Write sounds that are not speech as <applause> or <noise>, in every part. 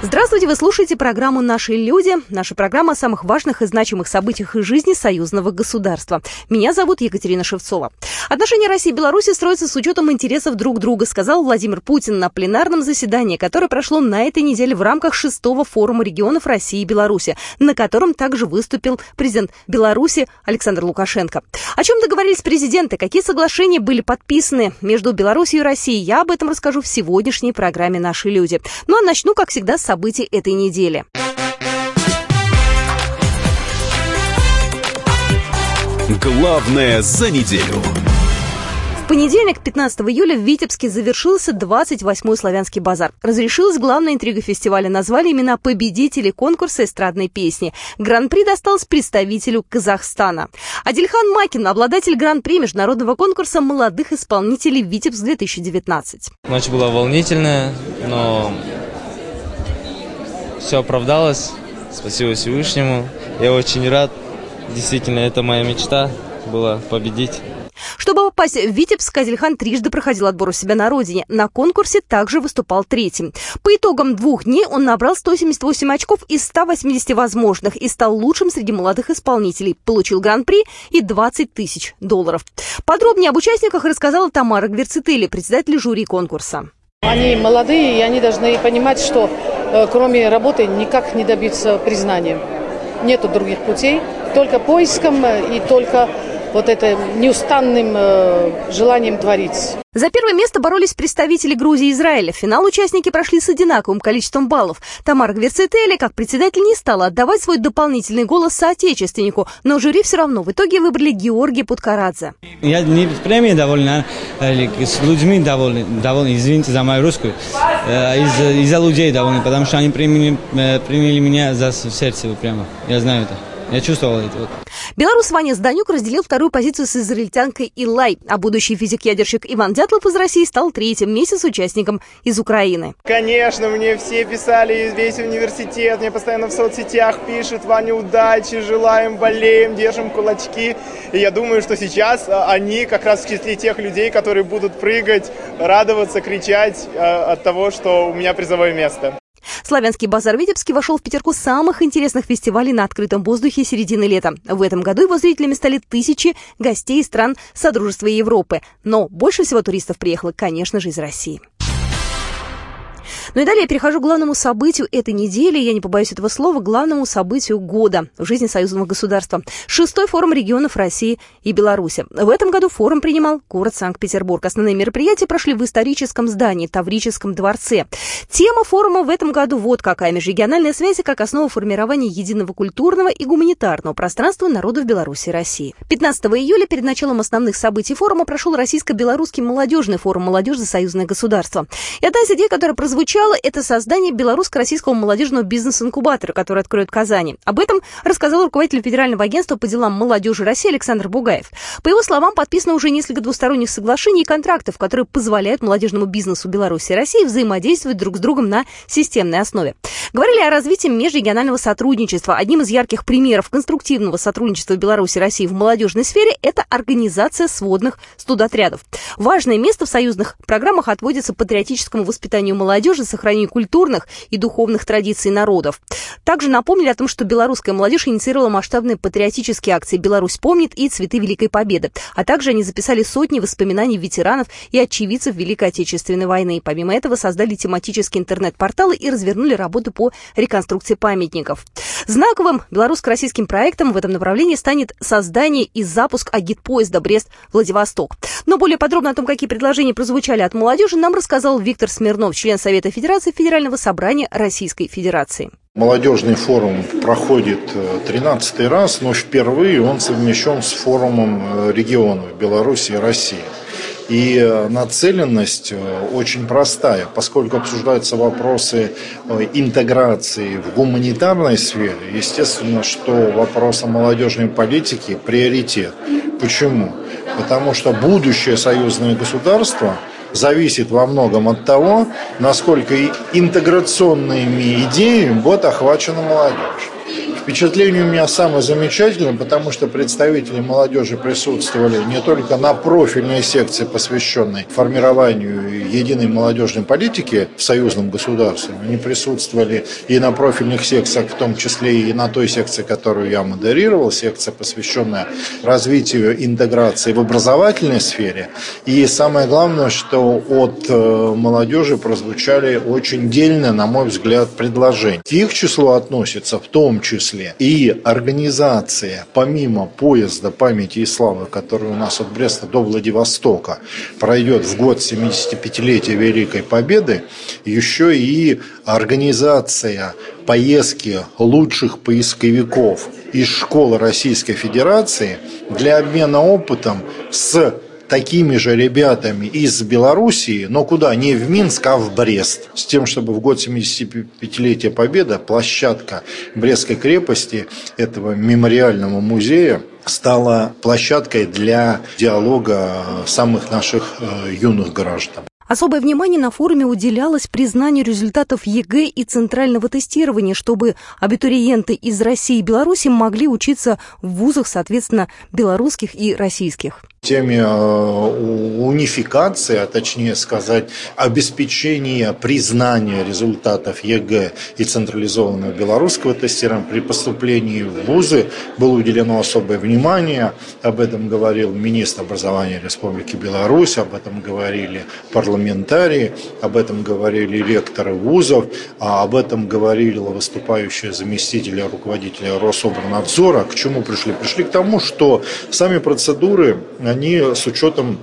Здравствуйте, вы слушаете программу «Наши люди». Наша программа о самых важных и значимых событиях из жизни союзного государства. Меня зовут Екатерина Шевцова. Отношения России и Беларуси строятся с учетом интересов друг друга, сказал Владимир Путин на пленарном заседании, которое прошло на этой неделе в рамках шестого форума регионов России и Беларуси, на котором также выступил президент Беларуси Александр Лукашенко. О чем договорились президенты, какие соглашения были подписаны между Беларусью и Россией, я об этом расскажу в сегодняшней программе «Наши люди». Ну а начну, как всегда, с событий этой недели. Главное за неделю. В понедельник, 15 июля, в Витебске завершился 28-й славянский базар. Разрешилась главная интрига фестиваля. Назвали имена победителей конкурса эстрадной песни. Гран-при досталось представителю Казахстана. Адильхан Макин, обладатель гран-при международного конкурса молодых исполнителей «Витебск-2019». Ночь была волнительная, но все оправдалось. Спасибо Всевышнему. Я очень рад. Действительно, это моя мечта была победить. Чтобы попасть в Витебск, Азельхан трижды проходил отбор у себя на родине. На конкурсе также выступал третьим. По итогам двух дней он набрал 178 очков из 180 возможных и стал лучшим среди молодых исполнителей. Получил гран-при и 20 тысяч долларов. Подробнее об участниках рассказала Тамара Гверцители, председатель жюри конкурса. Они молодые, и они должны понимать, что э, кроме работы никак не добиться признания. Нету других путей, только поиском э, и только вот это неустанным э, желанием творить. За первое место боролись представители Грузии и Израиля. В финал участники прошли с одинаковым количеством баллов. Тамара Гверцетели, как председатель, не стала отдавать свой дополнительный голос соотечественнику, но жюри все равно в итоге выбрали Георгия Путкарадзе. Я не с премией доволен, а с людьми доволен, доволен извините за мою русскую, э, из-за из людей доволен, потому что они приняли, э, приняли меня за сердце прямо. Я знаю это. Я чувствовал это. Вот. Белорус Ваня Зданюк разделил вторую позицию с израильтянкой Илай, а будущий физик-ядерщик Иван Дятлов из России стал третьим месяц участником из Украины. Конечно, мне все писали, весь университет, мне постоянно в соцсетях пишут, Ваня, удачи, желаем, болеем, держим кулачки. И я думаю, что сейчас а, они как раз в числе тех людей, которые будут прыгать, радоваться, кричать а, от того, что у меня призовое место. Славянский базар Витебский вошел в пятерку самых интересных фестивалей на открытом воздухе середины лета. В этом году его зрителями стали тысячи гостей стран Содружества Европы. Но больше всего туристов приехало, конечно же, из России. Ну и далее я перехожу к главному событию этой недели, я не побоюсь этого слова, главному событию года в жизни союзного государства. Шестой форум регионов России и Беларуси. В этом году форум принимал город Санкт-Петербург. Основные мероприятия прошли в историческом здании, Таврическом дворце. Тема форума в этом году вот какая. Межрегиональная связь как основа формирования единого культурного и гуманитарного пространства народов Беларуси и России. 15 июля перед началом основных событий форума прошел российско-белорусский молодежный форум «Молодежь за союзное государство». И одна из идей, которая прозвучала Начало – это создание белорусско-российского молодежного бизнес-инкубатора, который откроют в Казани. Об этом рассказал руководитель Федерального агентства по делам молодежи России Александр Бугаев. По его словам, подписано уже несколько двусторонних соглашений и контрактов, которые позволяют молодежному бизнесу Беларуси и России взаимодействовать друг с другом на системной основе. Говорили о развитии межрегионального сотрудничества. Одним из ярких примеров конструктивного сотрудничества Беларуси и России в молодежной сфере – это организация сводных студотрядов. Важное место в союзных программах отводится патриотическому воспитанию молодежи, сохранению культурных и духовных традиций народов. Также напомнили о том, что белорусская молодежь инициировала масштабные патриотические акции «Беларусь помнит» и «Цветы Великой Победы». А также они записали сотни воспоминаний ветеранов и очевидцев Великой Отечественной войны. Помимо этого создали тематические интернет-порталы и развернули работу по реконструкции памятников. Знаковым белорусско-российским проектом в этом направлении станет создание и запуск агитпоезда Брест-Владивосток. Но более подробно о том, какие предложения прозвучали от молодежи, нам рассказал Виктор Смирнов, член Совета Федерации Федерального собрания Российской Федерации. Молодежный форум проходит 13 раз, но впервые он совмещен с форумом э, регионов Беларуси и России. И э, нацеленность э, очень простая, поскольку обсуждаются вопросы интеграции в гуманитарной сфере, естественно, что вопрос о молодежной политике приоритет. Почему? Потому что будущее союзное государство – зависит во многом от того, насколько интеграционными идеями будет охвачена молодежь. Впечатление у меня самое замечательное, потому что представители молодежи присутствовали не только на профильной секции, посвященной формированию единой молодежной политики в союзном государстве, они присутствовали и на профильных секциях, в том числе и на той секции, которую я модерировал, секция, посвященная развитию интеграции в образовательной сфере. И самое главное, что от э, молодежи прозвучали очень дельные, на мой взгляд, предложения. К их числу относится в том числе и организация, помимо поезда памяти и славы, который у нас от Бреста до Владивостока пройдет в год 75-летия Великой Победы, еще и организация поездки лучших поисковиков из школы Российской Федерации для обмена опытом с такими же ребятами из Белоруссии, но куда? Не в Минск, а в Брест. С тем, чтобы в год 75-летия Победы площадка Брестской крепости, этого мемориального музея, стала площадкой для диалога самых наших э, юных граждан. Особое внимание на форуме уделялось признанию результатов ЕГЭ и центрального тестирования, чтобы абитуриенты из России и Беларуси могли учиться в вузах, соответственно, белорусских и российских теме э, унификации, а точнее сказать, обеспечения признания результатов ЕГЭ и централизованного белорусского тестирования при поступлении в вузы было уделено особое внимание. Об этом говорил министр образования Республики Беларусь, об этом говорили парламентарии, об этом говорили ректоры вузов, а об этом говорили выступающие заместители руководителя Рособорнадзора. К чему пришли? Пришли к тому, что сами процедуры они с учетом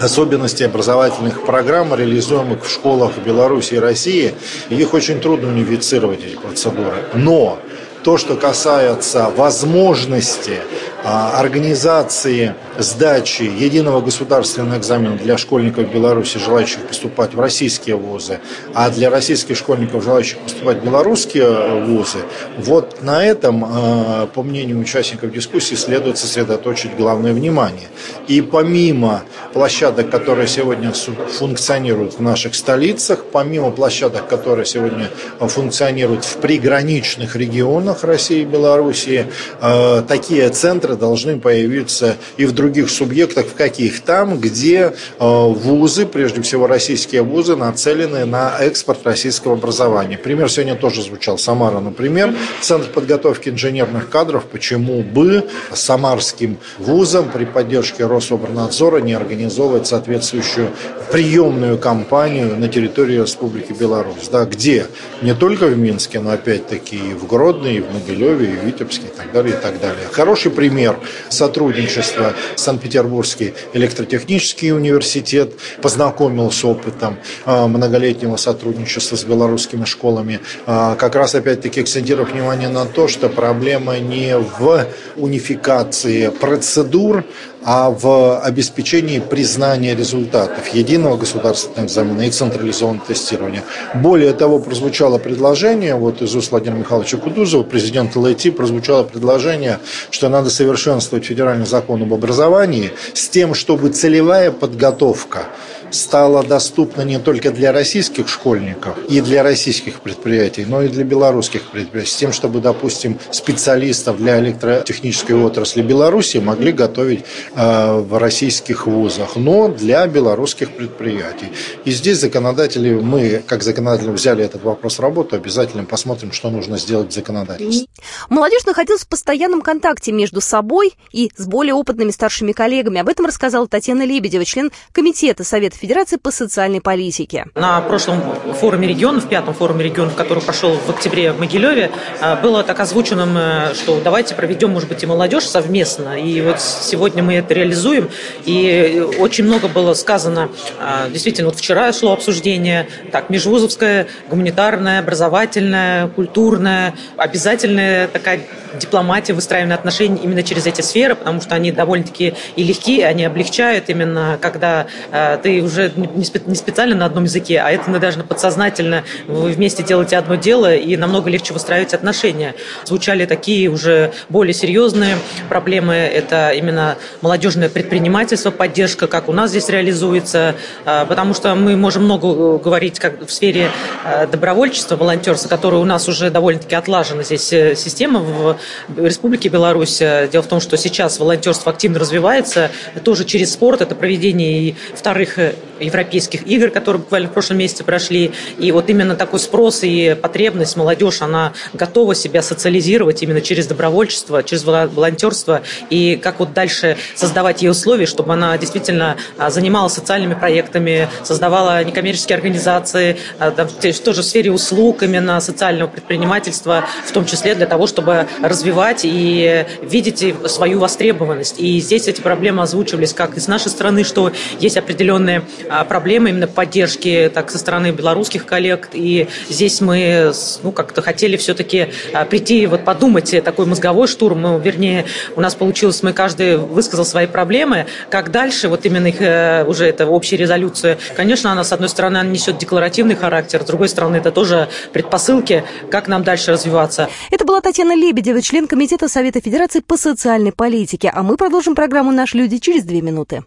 особенностей образовательных программ, реализуемых в школах Беларуси и России, их очень трудно унифицировать, эти процедуры. Но то, что касается возможности а, организации сдачи единого государственного экзамена для школьников Беларуси, желающих поступать в российские вузы, а для российских школьников, желающих поступать в белорусские вузы, вот на этом, а, по мнению участников дискуссии, следует сосредоточить главное внимание. И помимо площадок, которые сегодня функционируют в наших столицах, помимо площадок, которые сегодня функционируют в приграничных регионах России и Белоруссии, а, такие центры центры должны появиться и в других субъектах, в каких? Там, где э, вузы, прежде всего российские вузы, нацелены на экспорт российского образования. Пример сегодня тоже звучал. Самара, например, Центр подготовки инженерных кадров. Почему бы самарским вузам при поддержке Рособорнадзора не организовывать соответствующую приемную кампанию на территории Республики Беларусь? Да, где? Не только в Минске, но опять-таки и в Гродно, и в Могилеве, и в Витебске, и так далее, и так далее. Хороший пример пример сотрудничества Санкт-Петербургский электротехнический университет познакомил с опытом а, многолетнего сотрудничества с белорусскими школами, а, как раз опять-таки акцентировав внимание на то, что проблема не в унификации процедур, а в обеспечении признания результатов единого государственного экзамена и централизованного тестирования. Более того, прозвучало предложение, вот из уст Владимира Михайловича Кудузова, президента ЛАТИ, прозвучало предложение, что надо совершенствовать федеральный закон об образовании с тем, чтобы целевая подготовка стала доступна не только для российских школьников и для российских предприятий, но и для белорусских предприятий, с тем, чтобы, допустим, специалистов для электротехнической отрасли Беларуси могли готовить в российских вузах, но для белорусских предприятий. И здесь законодатели, мы, как законодатели, взяли этот вопрос в работу, обязательно посмотрим, что нужно сделать в законодательстве. Молодежь находилась в постоянном контакте между собой и с более опытными старшими коллегами. Об этом рассказала Татьяна Лебедева, член Комитета Совета Федерации по социальной политике. На прошлом форуме регионов, пятом форуме регионов, который прошел в октябре в Могилеве, а, было так озвучено, э, что давайте проведем, может быть, и молодежь совместно. И вот сегодня мы это реализуем. И очень много было сказано. А, действительно, вот вчера шло обсуждение, так, межвузовская, гуманитарная, образовательная, культурная, обязательная такая дипломатия, выстраивание отношений именно через эти сферы, потому что они довольно-таки и легкие, они облегчают именно, когда э, ты уже не специально на одном языке, а это даже подсознательно вы вместе делаете одно дело и намного легче выстраивать отношения. Звучали такие уже более серьезные проблемы. Это именно молодежное предпринимательство, поддержка, как у нас здесь реализуется, а, потому что мы можем много э, говорить как в сфере э, добровольчества, волонтерства, которое у нас уже довольно-таки отлажена здесь э, система в Республике Беларусь. Дело в том, что сейчас волонтерство активно развивается, тоже через спорт, это проведение вторых европейских игр, которые буквально в прошлом месяце прошли. И вот именно такой спрос и потребность молодежь, она готова себя социализировать именно через добровольчество, через волонтерство. И как вот дальше создавать ей условия, чтобы она действительно а, занималась социальными проектами, создавала некоммерческие организации, а, тоже в сфере услуг именно социального предпринимательства, в том числе для того, чтобы развивать и видеть свою востребованность. И здесь эти проблемы озвучивались как и с нашей стороны, что есть определенные а, проблемы именно поддержки так со стороны белорусских коллег. И здесь мы ну, как-то хотели все-таки прийти вот подумать э, такой мозговой штурм. Ну, вернее, у нас получилось, мы каждый высказал свои проблемы. Как дальше, вот именно их э, уже это общая резолюция. Конечно, она, с одной стороны, она несет декларативный характер, с другой стороны, это тоже предпосылки, как нам дальше развиваться. Это была Татьяна Лебедева, член Комитета Совета Федерации по социальной политике. А мы продолжим программу «Наши люди» через две минуты.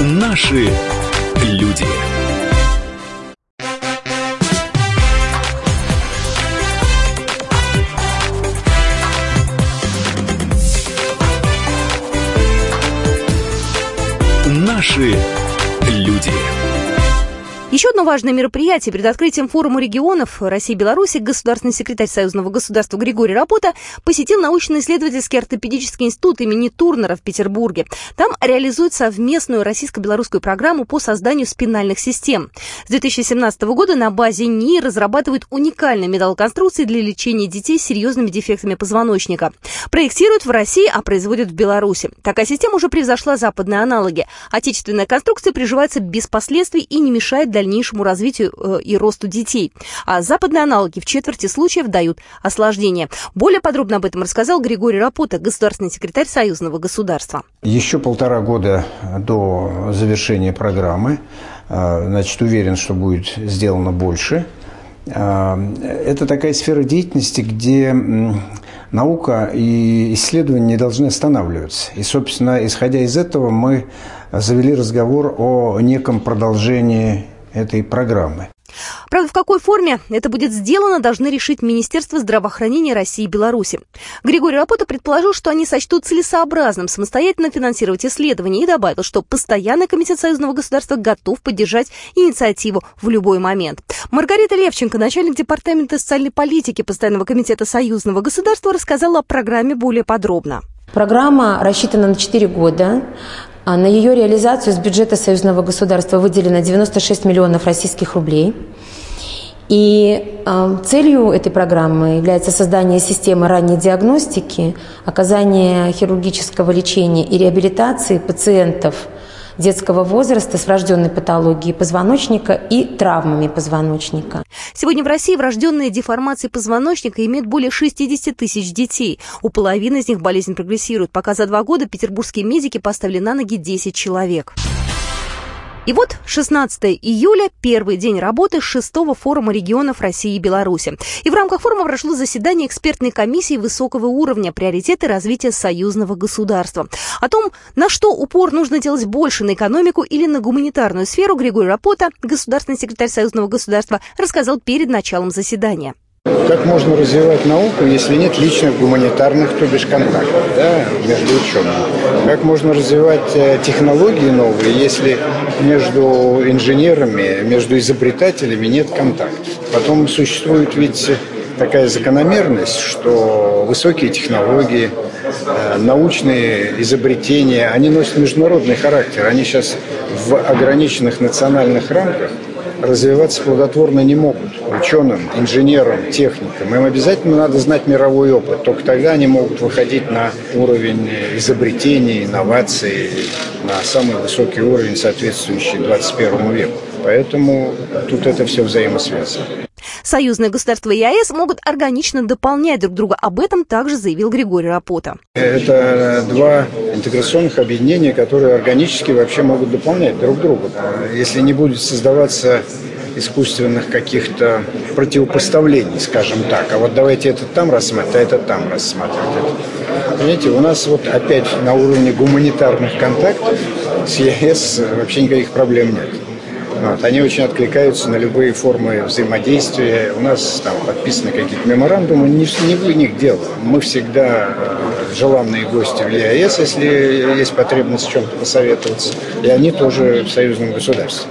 Наши люди. Люди. Еще одно важное мероприятие перед открытием форума регионов России и Беларуси государственный секретарь Союзного государства Григорий Рапота посетил научно-исследовательский ортопедический институт имени Турнера в Петербурге. Там реализуют совместную российско-белорусскую программу по созданию спинальных систем. С 2017 года на базе НИИ разрабатывают уникальные металлоконструкции для лечения детей с серьезными дефектами позвоночника. Проектируют в России, а производят в Беларуси. Такая система уже превзошла западные аналоги. Отечественная конструкция приживается без последствий и не мешает для дальнейшему развитию э, и росту детей. А западные аналоги в четверти случаев дают осложнения. Более подробно об этом рассказал Григорий Рапота, государственный секретарь Союзного государства. Еще полтора года до завершения программы. Э, значит, уверен, что будет сделано больше. Э, это такая сфера деятельности, где наука и исследования не должны останавливаться. И, собственно, исходя из этого, мы завели разговор о неком продолжении этой программы. Правда, в какой форме это будет сделано, должны решить Министерство здравоохранения России и Беларуси. Григорий Рапота предположил, что они сочтут целесообразным самостоятельно финансировать исследования и добавил, что Постоянный комитет Союзного государства готов поддержать инициативу в любой момент. Маргарита Левченко, начальник департамента социальной политики Постоянного комитета Союзного государства, рассказала о программе более подробно. Программа рассчитана на 4 года. А на ее реализацию из бюджета союзного государства выделено 96 миллионов российских рублей. И э, целью этой программы является создание системы ранней диагностики, оказание хирургического лечения и реабилитации пациентов детского возраста с врожденной патологией позвоночника и травмами позвоночника. Сегодня в России врожденные деформации позвоночника имеют более 60 тысяч детей. У половины из них болезнь прогрессирует. Пока за два года петербургские медики поставили на ноги 10 человек. И вот 16 июля, первый день работы шестого форума регионов России и Беларуси. И в рамках форума прошло заседание экспертной комиссии высокого уровня «Приоритеты развития союзного государства». О том, на что упор нужно делать больше, на экономику или на гуманитарную сферу, Григорий Рапота, государственный секретарь союзного государства, рассказал перед началом заседания. Как можно развивать науку, если нет личных гуманитарных, то бишь контактов да, между учеными? Как можно развивать э, технологии новые, если между инженерами, между изобретателями нет контактов? Потом существует ведь такая закономерность, что высокие технологии, э, научные изобретения, они носят международный характер. Они сейчас в ограниченных национальных рамках – развиваться плодотворно не могут. Ученым, инженерам, техникам. Им обязательно надо знать мировой опыт. Только тогда они могут выходить на уровень изобретений, инноваций, на самый высокий уровень, соответствующий 21 веку. Поэтому тут это все взаимосвязано. Союзные государства и ЕАЭС могут органично дополнять друг друга. Об этом также заявил Григорий Рапота. Это два интеграционных объединения, которые органически вообще могут дополнять друг друга. Если не будет создаваться искусственных каких-то противопоставлений, скажем так. А вот давайте это там рассматривать, а это там рассматривать. Понимаете, у нас вот опять на уровне гуманитарных контактов с ЕС вообще никаких проблем нет. Вот. Они очень откликаются на любые формы взаимодействия. У нас там подписаны какие-то меморандумы, не, не в них дело. Мы всегда э, желанные гости в ЕАЭС, если есть потребность чем-то посоветоваться. И они тоже в союзном государстве.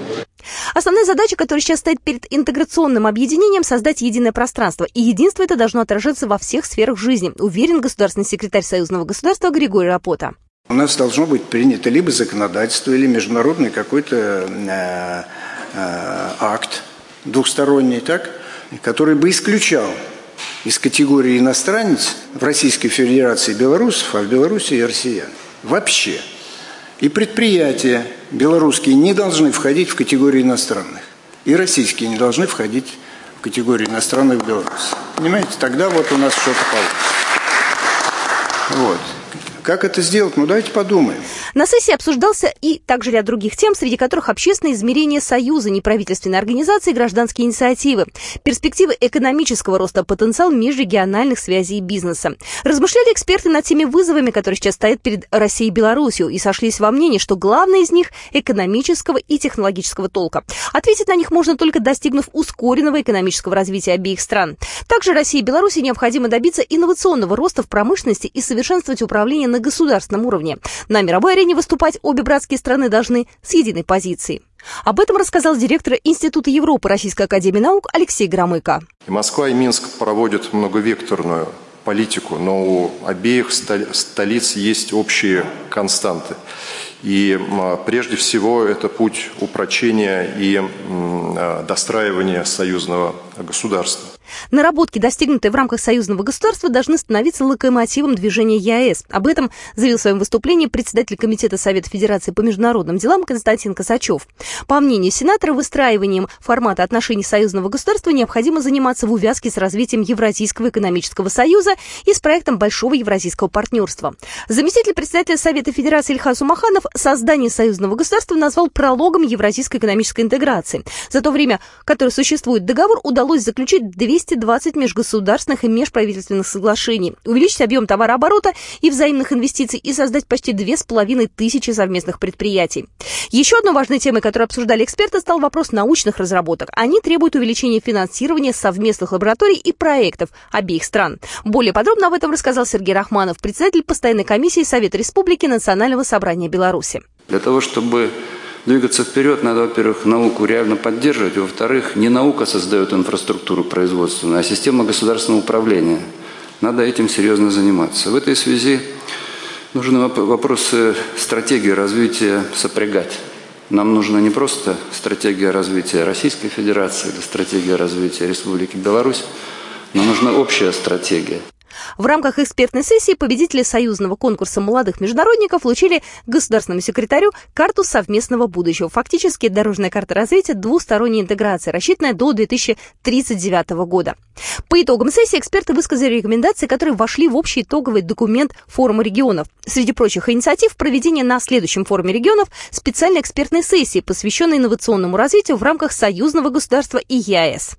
Основная задача, которая сейчас стоит перед интеграционным объединением, создать единое пространство. И единство это должно отражаться во всех сферах жизни, уверен государственный секретарь Союзного государства Григорий Рапота. У нас должно быть принято либо законодательство, или международный какой-то э, э, акт двухсторонний, так, который бы исключал из категории иностранец в Российской Федерации белорусов, а в Беларуси и россиян. Вообще. И предприятия белорусские не должны входить в категорию иностранных. И российские не должны входить в категорию иностранных в Беларуси. Понимаете, тогда вот у нас что-то получится. Вот. Как это сделать? Ну, давайте подумаем. На сессии обсуждался и также ряд других тем, среди которых общественное измерение Союза, неправительственной организации и гражданские инициативы, перспективы экономического роста, потенциал межрегиональных связей и бизнеса. Размышляли эксперты над теми вызовами, которые сейчас стоят перед Россией и Беларусью, и сошлись во мнении, что главное из них – экономического и технологического толка. Ответить на них можно только достигнув ускоренного экономического развития обеих стран. Также России и Беларуси необходимо добиться инновационного роста в промышленности и совершенствовать управление на государственном уровне. На мировой арене выступать обе братские страны должны с единой позицией. Об этом рассказал директор Института Европы Российской Академии Наук Алексей Громыко. И Москва и Минск проводят многовекторную политику, но у обеих столиц есть общие константы. И прежде всего это путь упрочения и достраивания союзного государства. Наработки, достигнутые в рамках союзного государства, должны становиться локомотивом движения ЕАЭС. Об этом заявил в своем выступлении председатель Комитета Совета Федерации по международным делам Константин Косачев. По мнению сенатора, выстраиванием формата отношений союзного государства необходимо заниматься в увязке с развитием Евразийского экономического союза и с проектом Большого Евразийского партнерства. Заместитель председателя Совета Федерации Ильхас Умаханов создание союзного государства назвал прологом Евразийской экономической интеграции. За то время, которое существует договор, удалось заключить 220 межгосударственных и межправительственных соглашений, увеличить объем товарооборота и взаимных инвестиций и создать почти 2500 совместных предприятий. Еще одной важной темой, которую обсуждали эксперты, стал вопрос научных разработок. Они требуют увеличения финансирования совместных лабораторий и проектов обеих стран. Более подробно об этом рассказал Сергей Рахманов, председатель постоянной комиссии Совета Республики Национального собрания Беларуси. Для того, чтобы Двигаться вперед надо, во-первых, науку реально поддерживать, во-вторых, не наука создает инфраструктуру производственную, а система государственного управления. Надо этим серьезно заниматься. В этой связи нужны вопросы стратегии развития сопрягать. Нам нужна не просто стратегия развития Российской Федерации или стратегия развития Республики Беларусь, но нужна общая стратегия. В рамках экспертной сессии победители союзного конкурса молодых международников получили государственному секретарю карту совместного будущего. Фактически дорожная карта развития двусторонней интеграции, рассчитанная до 2039 года. По итогам сессии эксперты высказали рекомендации, которые вошли в общий итоговый документ форума регионов. Среди прочих инициатив проведение на следующем форуме регионов специальной экспертной сессии, посвященной инновационному развитию в рамках союзного государства и ЕАЭС.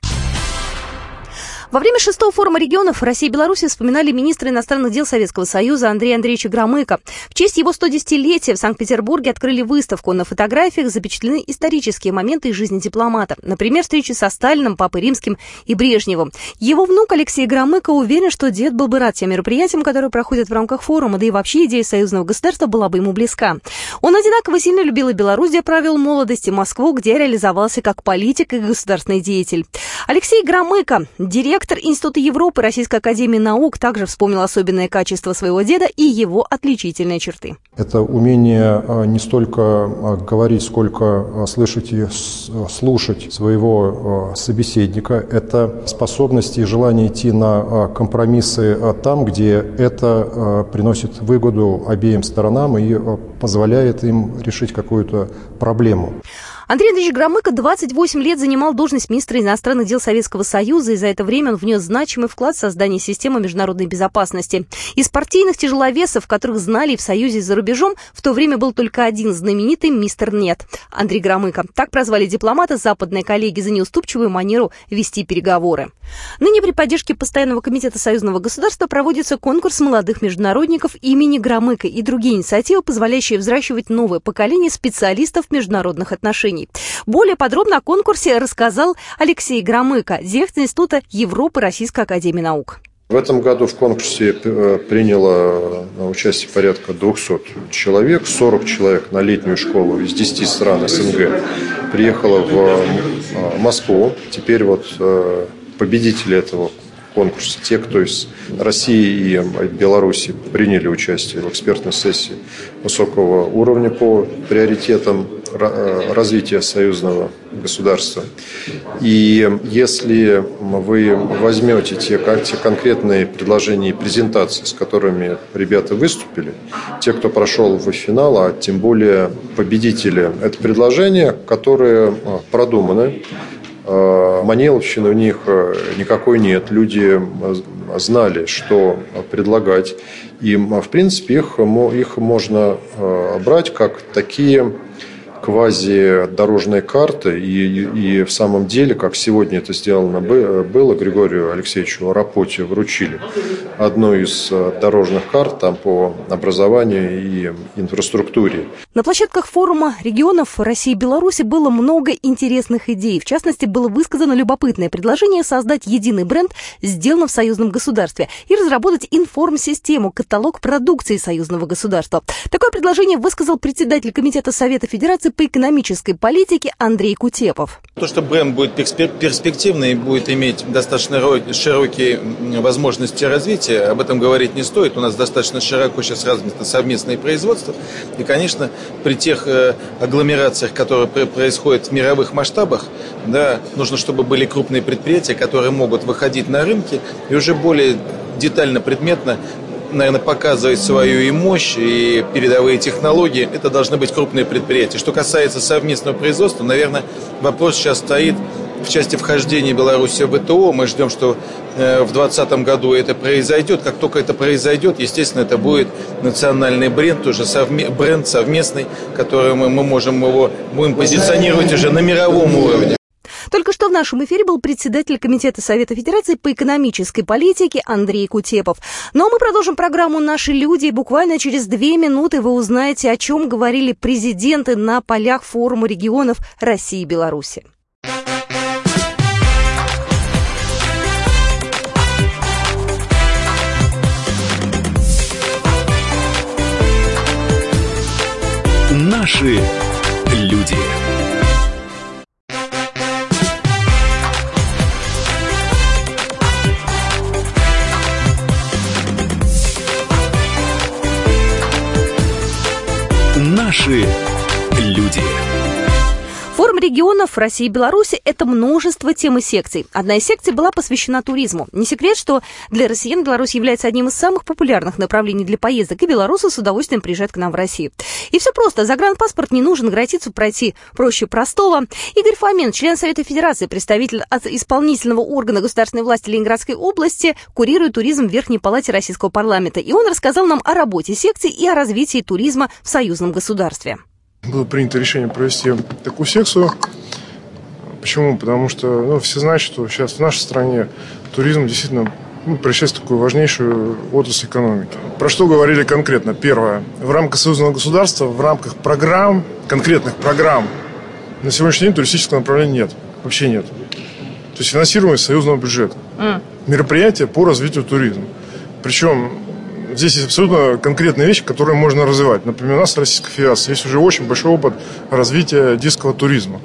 Во время шестого форума регионов России и Беларуси вспоминали министры иностранных дел Советского Союза Андрей Андреевич Громыко. В честь его 110-летия в Санкт-Петербурге открыли выставку. На фотографиях запечатлены исторические моменты из жизни дипломата. Например, встречи со Сталином, Папой Римским и Брежневым. Его внук Алексей Громыко уверен, что дед был бы рад тем мероприятиям, которые проходят в рамках форума, да и вообще идея союзного государства была бы ему близка. Он одинаково сильно любил и Беларусь, где провел молодость, и Москву, где реализовался как политик и государственный деятель. Алексей Громыко, директор Директор Института Европы Российской Академии Наук также вспомнил особенное качество своего деда и его отличительные черты. Это умение а, не столько а, говорить, сколько а, слышать и слушать своего собеседника. Это способность и желание идти на компромиссы там, где это приносит выгоду обеим сторонам и позволяет им решить какую-то проблему. Андрей Андреевич Громыко 28 лет занимал должность министра иностранных дел Советского Союза, и за это время он внес значимый вклад в создание системы международной безопасности. Из партийных тяжеловесов, которых знали в Союзе и за рубежом, в то время был только один знаменитый мистер Нет – Андрей Громыко. Так прозвали дипломата западные коллеги за неуступчивую манеру вести переговоры. Ныне при поддержке Постоянного комитета Союзного государства проводится конкурс молодых международников имени Громыка и другие инициативы, позволяющие взращивать новое поколение специалистов международных отношений. Более подробно о конкурсе рассказал Алексей Громыко, директор Института Европы Российской Академии Наук. В этом году в конкурсе э, приняло э, участие порядка 200 человек, 40 человек на летнюю школу из 10 стран СНГ приехало в э, Москву. Теперь вот победители этого конкурса, те, кто из России и Беларуси приняли участие в экспертной сессии высокого уровня по приоритетам Э, развития союзного государства. И если вы возьмете те, те конкретные предложения и презентации, с которыми ребята выступили, те, кто прошел в финал, а тем более победители, это предложения, которые продуманы, Маниловщины у них никакой нет. Люди знали, что предлагать. И, в принципе, их, их можно брать как такие квази-дорожной карты, и, и в самом деле, как сегодня это сделано было, Григорию Алексеевичу Рапоте вручили одну из э, дорожных карт там, по образованию и инфраструктуре. На площадках форума регионов России и Беларуси было много интересных идей. В частности, было высказано любопытное предложение создать единый бренд, сделанный в союзном государстве, и разработать информ-систему, каталог продукции союзного государства. Такое предложение высказал председатель Комитета Совета Федерации по экономической политике Андрей Кутепов. То, что бренд будет перспективный и будет иметь достаточно широкие возможности развития, об этом говорить не стоит. У нас достаточно широко сейчас развито совместное производство. И, конечно, при тех э, агломерациях, которые происходят в мировых масштабах, да, нужно, чтобы были крупные предприятия, которые могут выходить на рынки и уже более детально, предметно наверное, показывать свою и мощь, и передовые технологии, это должны быть крупные предприятия. Что касается совместного производства, наверное, вопрос сейчас стоит в части вхождения Беларуси в ВТО. Мы ждем, что э, в 2020 году это произойдет. Как только это произойдет, естественно, это будет национальный бренд, уже совме- бренд совместный, который мы, мы можем его будем позиционировать уже на мировом уровне. Только что в нашем эфире был председатель Комитета Совета Федерации по экономической политике Андрей Кутепов. Ну а мы продолжим программу «Наши люди». буквально через две минуты вы узнаете, о чем говорили президенты на полях форума регионов России и Беларуси. Наши люди. Наши люди. Форум регионов России и Беларуси – это множество тем и секций. Одна из секций была посвящена туризму. Не секрет, что для россиян Беларусь является одним из самых популярных направлений для поездок, и белорусы с удовольствием приезжают к нам в Россию. И все просто. Загранпаспорт не нужен, границу пройти проще простого. Игорь Фомин, член Совета Федерации, представитель от исполнительного органа государственной власти Ленинградской области, курирует туризм в Верхней Палате Российского парламента. И он рассказал нам о работе секции и о развитии туризма в союзном государстве было принято решение провести такую секцию. Почему? Потому что ну, все знают, что сейчас в нашей стране туризм действительно ну, в такую важнейшую отрасль экономики. Про что говорили конкретно? Первое. В рамках союзного государства, в рамках программ, конкретных программ, на сегодняшний день туристического направления нет. Вообще нет. То есть финансируемое союзного бюджета. Mm. Мероприятия по развитию туризма. Причем здесь есть абсолютно конкретные вещи, которые можно развивать. Например, у нас в Российской Федерации есть уже очень большой опыт развития дискового туризма.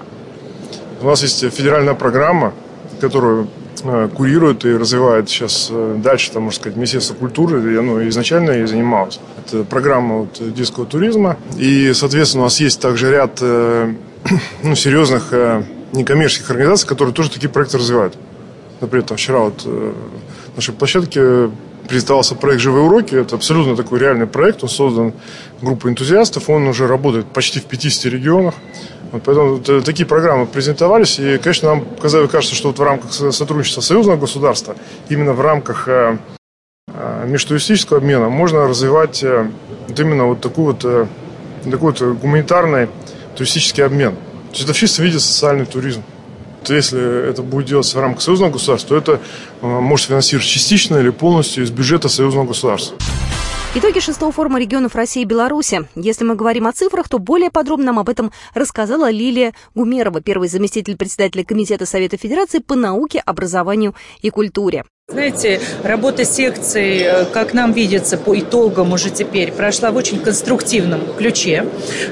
У нас есть федеральная программа, которую э, курирует и развивает сейчас э, дальше, там, можно сказать, Министерство культуры, и оно изначально и занималось. Это программа вот, дискового туризма. И, соответственно, у нас есть также ряд э, <clears throat> ну, серьезных некоммерческих организаций, которые тоже такие проекты развивают. Например, там вчера вот на нашей площадке презентовался проект «Живые уроки». Это абсолютно такой реальный проект. Он создан группой энтузиастов. Он уже работает почти в 50 регионах. Вот поэтому такие программы презентовались. И, конечно, нам кажется, что вот в рамках сотрудничества союзного государства, именно в рамках э, э, межтуристического обмена можно развивать э, вот именно вот такой вот, такой вот гуманитарный туристический обмен. То есть это в чистом виде социальный туризм. Если это будет делаться в рамках союзного государства, то это может финансировать частично или полностью из бюджета союзного государства. Итоги шестого форума регионов России и Беларуси. Если мы говорим о цифрах, то более подробно нам об этом рассказала Лилия Гумерова, первый заместитель председателя Комитета Совета Федерации по науке, образованию и культуре. Знаете, работа секций, э, как нам видится по итогам уже теперь, прошла в очень конструктивном ключе.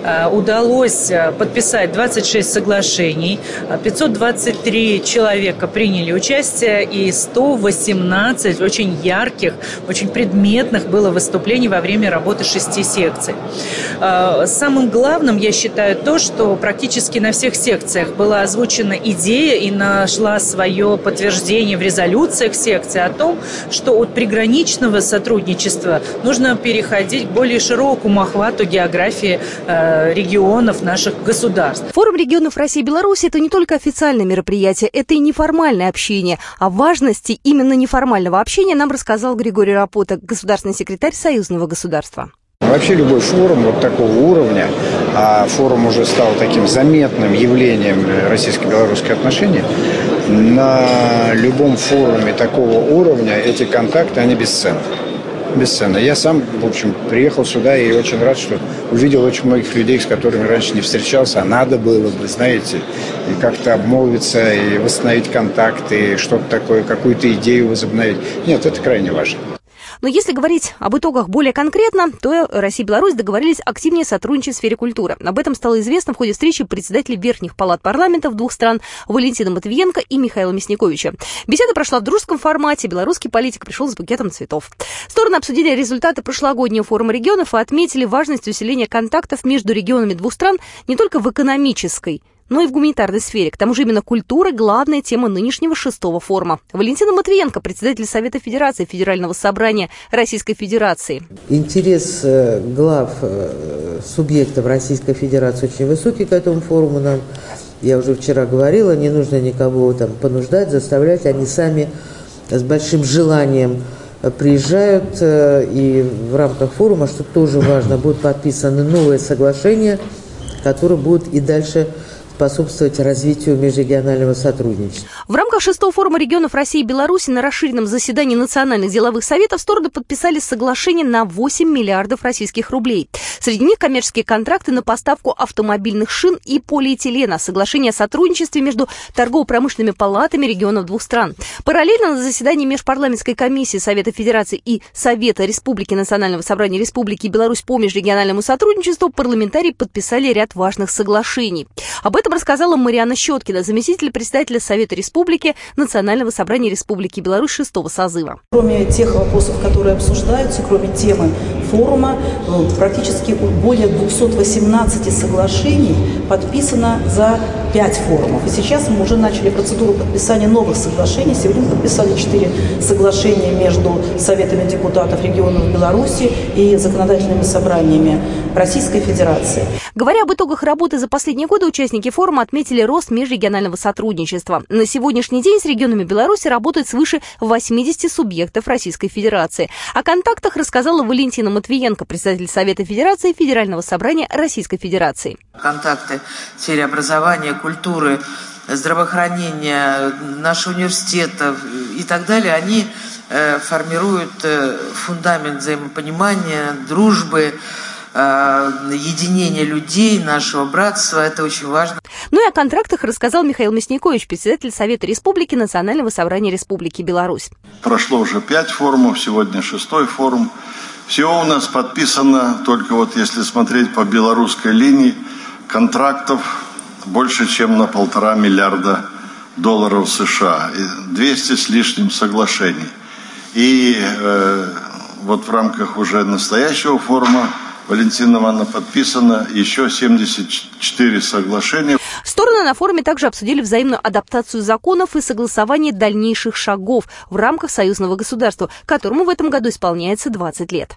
Э, удалось э, подписать 26 соглашений, 523 человека приняли участие и 118 очень ярких, очень предметных было выступлений во время работы шести секций. Самым главным, я считаю, то, что практически на всех секциях была озвучена идея и нашла свое подтверждение в резолюциях секций, лекция о том, что от приграничного сотрудничества нужно переходить к более широкому охвату географии э, регионов наших государств. Форум регионов России и Беларуси – это не только официальное мероприятие, это и неформальное общение. О важности именно неформального общения нам рассказал Григорий Рапота, государственный секретарь Союзного государства. Вообще любой форум вот такого уровня, а форум уже стал таким заметным явлением российско-белорусских отношений, на любом форуме такого уровня эти контакты, они бесценны. Бесценно. Я сам, в общем, приехал сюда и очень рад, что увидел очень многих людей, с которыми раньше не встречался, а надо было бы, знаете, и как-то обмолвиться, и восстановить контакты, что-то такое, какую-то идею возобновить. Нет, это крайне важно. Но если говорить об итогах более конкретно, то Россия и Беларусь договорились активнее сотрудничать в сфере культуры. Об этом стало известно в ходе встречи председателей верхних палат парламентов двух стран Валентина Матвиенко и Михаила Мясниковича. Беседа прошла в дружеском формате. Белорусский политик пришел с букетом цветов. Стороны обсудили результаты прошлогоднего форума регионов и отметили важность усиления контактов между регионами двух стран не только в экономической, но и в гуманитарной сфере. К тому же именно культура – главная тема нынешнего шестого форума. Валентина Матвиенко, председатель Совета Федерации Федерального собрания Российской Федерации. Интерес э, глав э, субъектов Российской Федерации очень высокий к этому форуму. Нам, я уже вчера говорила, не нужно никого там понуждать, заставлять. Они сами с большим желанием приезжают, э, и в рамках форума, что тоже важно, будут подписаны новые соглашения, которые будут и дальше способствовать развитию межрегионального сотрудничества. В рамках шестого форума регионов России и Беларуси на расширенном заседании национальных деловых советов стороны подписали соглашение на 8 миллиардов российских рублей. Среди них коммерческие контракты на поставку автомобильных шин и полиэтилена, соглашение о сотрудничестве между торгово-промышленными палатами регионов двух стран. Параллельно на заседании Межпарламентской комиссии Совета Федерации и Совета Республики Национального собрания Республики Беларусь по межрегиональному сотрудничеству парламентарии подписали ряд важных соглашений. Об этом этом рассказала Мариана Щеткина, заместитель председателя Совета Республики Национального собрания Республики Беларусь шестого созыва. Кроме тех вопросов, которые обсуждаются, кроме темы форума, э, практически более 218 соглашений подписано за пять форумов. И сейчас мы уже начали процедуру подписания новых соглашений. Сегодня мы подписали четыре соглашения между Советами депутатов регионов Беларуси и законодательными собраниями Российской Федерации. Говоря об итогах работы за последние годы, участники форума отметили рост межрегионального сотрудничества. На сегодняшний день с регионами Беларуси работает свыше 80 субъектов Российской Федерации. О контактах рассказала Валентина Матвиенко, председатель Совета Федерации Федерального собрания Российской Федерации. Контакты в сфере образования, культуры, здравоохранения, нашего университета и так далее, они э, формируют э, фундамент взаимопонимания, дружбы, э, единения людей, нашего братства. Это очень важно. Ну и о контрактах рассказал Михаил Мясникович, председатель Совета Республики Национального собрания Республики Беларусь. Прошло уже пять форумов, сегодня шестой форум. Всего у нас подписано, только вот если смотреть по белорусской линии, контрактов больше, чем на полтора миллиарда долларов США, 200 с лишним соглашений. И э, вот в рамках уже настоящего форума Валентина Ивановна подписано еще 74 соглашения. Стороны на форуме также обсудили взаимную адаптацию законов и согласование дальнейших шагов в рамках союзного государства, которому в этом году исполняется 20 лет.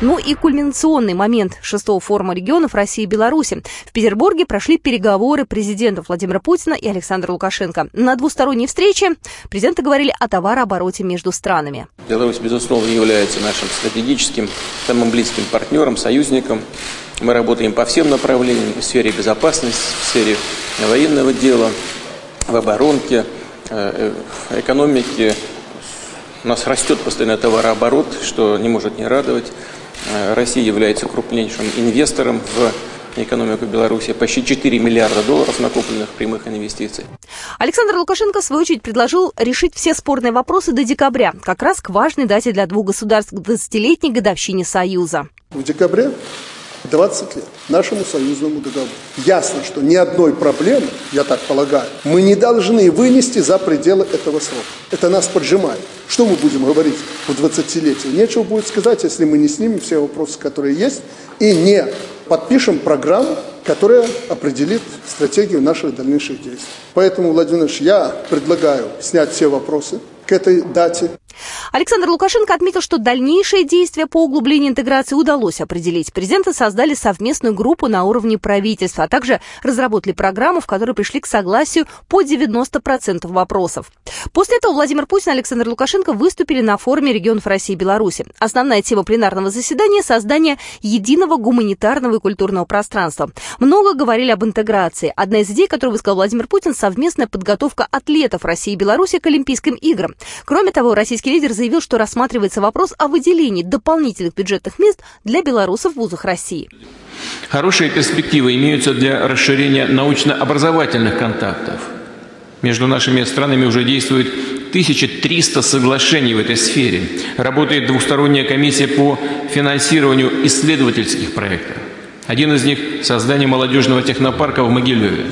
Ну и кульминационный момент шестого форума регионов России и Беларуси. В Петербурге прошли переговоры президентов Владимира Путина и Александра Лукашенко. На двусторонней встрече президенты говорили о товарообороте между странами. Беларусь, безусловно, является нашим стратегическим, самым близким партнером, союзником. Мы работаем по всем направлениям в сфере безопасности, в сфере военного дела, в оборонке, э, в экономике. У нас растет постоянно товарооборот, что не может не радовать. Э, Россия является крупнейшим инвестором в экономику Беларуси. Почти 4 миллиарда долларов накопленных прямых инвестиций. Александр Лукашенко, в свою очередь, предложил решить все спорные вопросы до декабря, как раз к важной дате для двух государств к 20-летней годовщине Союза. В декабре 20 лет нашему союзному договору. Ясно, что ни одной проблемы, я так полагаю, мы не должны вынести за пределы этого срока. Это нас поджимает. Что мы будем говорить в 20-летие? Нечего будет сказать, если мы не снимем все вопросы, которые есть, и не подпишем программу, которая определит стратегию наших дальнейших действий. Поэтому, Владимир Ильич, я предлагаю снять все вопросы к этой дате. Александр Лукашенко отметил, что дальнейшие действия по углублению интеграции удалось определить. Президенты создали совместную группу на уровне правительства, а также разработали программу, в которой пришли к согласию по 90% вопросов. После этого Владимир Путин и Александр Лукашенко выступили на форуме регионов России и Беларуси. Основная тема пленарного заседания – создание единого гуманитарного и культурного пространства. Много говорили об интеграции. Одна из идей, которую высказал Владимир Путин – совместная подготовка атлетов России и Беларуси к Олимпийским играм. Кроме того, российский лидер заявил, что рассматривается вопрос о выделении дополнительных бюджетных мест для белорусов в вузах России. Хорошие перспективы имеются для расширения научно-образовательных контактов. Между нашими странами уже действует 1300 соглашений в этой сфере. Работает двухсторонняя комиссия по финансированию исследовательских проектов. Один из них – создание молодежного технопарка в Могилеве,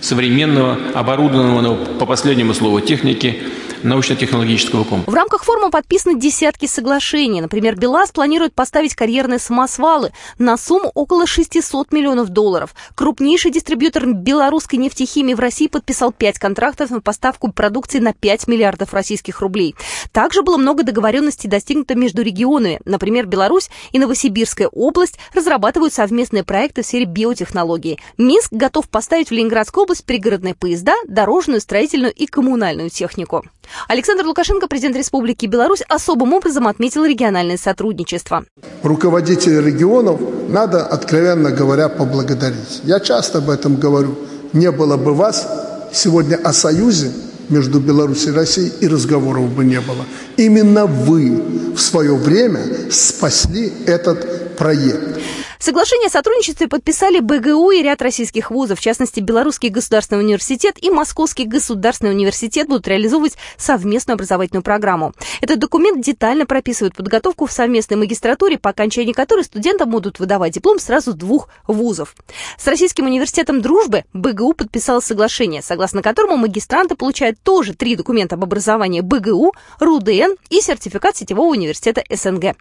современного, оборудованного по последнему слову техники – научно-технологического комплекса. В рамках форума подписаны десятки соглашений. Например, БелАЗ планирует поставить карьерные самосвалы на сумму около 600 миллионов долларов. Крупнейший дистрибьютор белорусской нефтехимии в России подписал 5 контрактов на поставку продукции на 5 миллиардов российских рублей. Также было много договоренностей достигнуто между регионами. Например, Беларусь и Новосибирская область разрабатывают совместные проекты в сфере биотехнологии. Минск готов поставить в Ленинградскую область пригородные поезда, дорожную, строительную и коммунальную технику. Александр Лукашенко, президент Республики Беларусь, особым образом отметил региональное сотрудничество. Руководителей регионов надо, откровенно говоря, поблагодарить. Я часто об этом говорю. Не было бы вас сегодня о союзе между Беларусью и Россией и разговоров бы не было. Именно вы в свое время спасли этот проект. Соглашение о сотрудничестве подписали БГУ и ряд российских вузов, в частности, Белорусский государственный университет и Московский государственный университет будут реализовывать совместную образовательную программу. Этот документ детально прописывает подготовку в совместной магистратуре, по окончании которой студентам будут выдавать диплом сразу двух вузов. С Российским университетом дружбы БГУ подписал соглашение, согласно которому магистранты получают тоже три документа об образовании БГУ, РУДН и сертификат сетевого университета СНГ.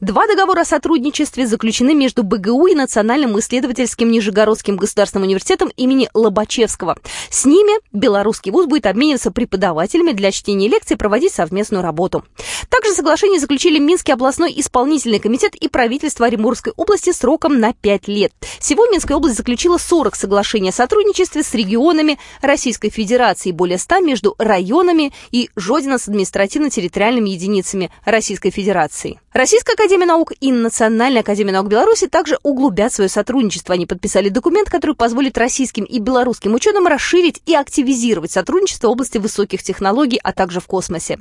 Два договора о сотрудничестве заключены между БГУ и Национальным исследовательским Нижегородским государственным университетом имени Лобачевского. С ними белорусский вуз будет обмениваться преподавателями для чтения лекций и проводить совместную работу. Также соглашение заключили Минский областной исполнительный комитет и правительство Оренбургской области сроком на 5 лет. Всего Минская область заключила 40 соглашений о сотрудничестве с регионами Российской Федерации, более 100 между районами и Жодина с административно-территориальными единицами Российской Федерации. Российская академия наук и Национальная академия наук Беларуси также углубят свое сотрудничество. Они подписали документ, который позволит российским и белорусским ученым расширить и активизировать сотрудничество в области высоких технологий, а также в космосе.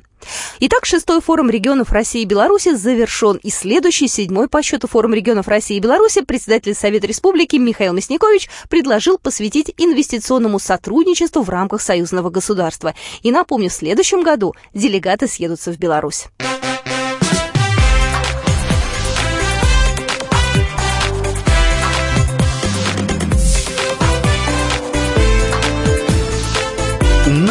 Итак, шестой форум регионов России и Беларуси завершен. И следующий, седьмой по счету форум регионов России и Беларуси, председатель Совета Республики Михаил Мясникович предложил посвятить инвестиционному сотрудничеству в рамках союзного государства. И напомню, в следующем году делегаты съедутся в Беларусь.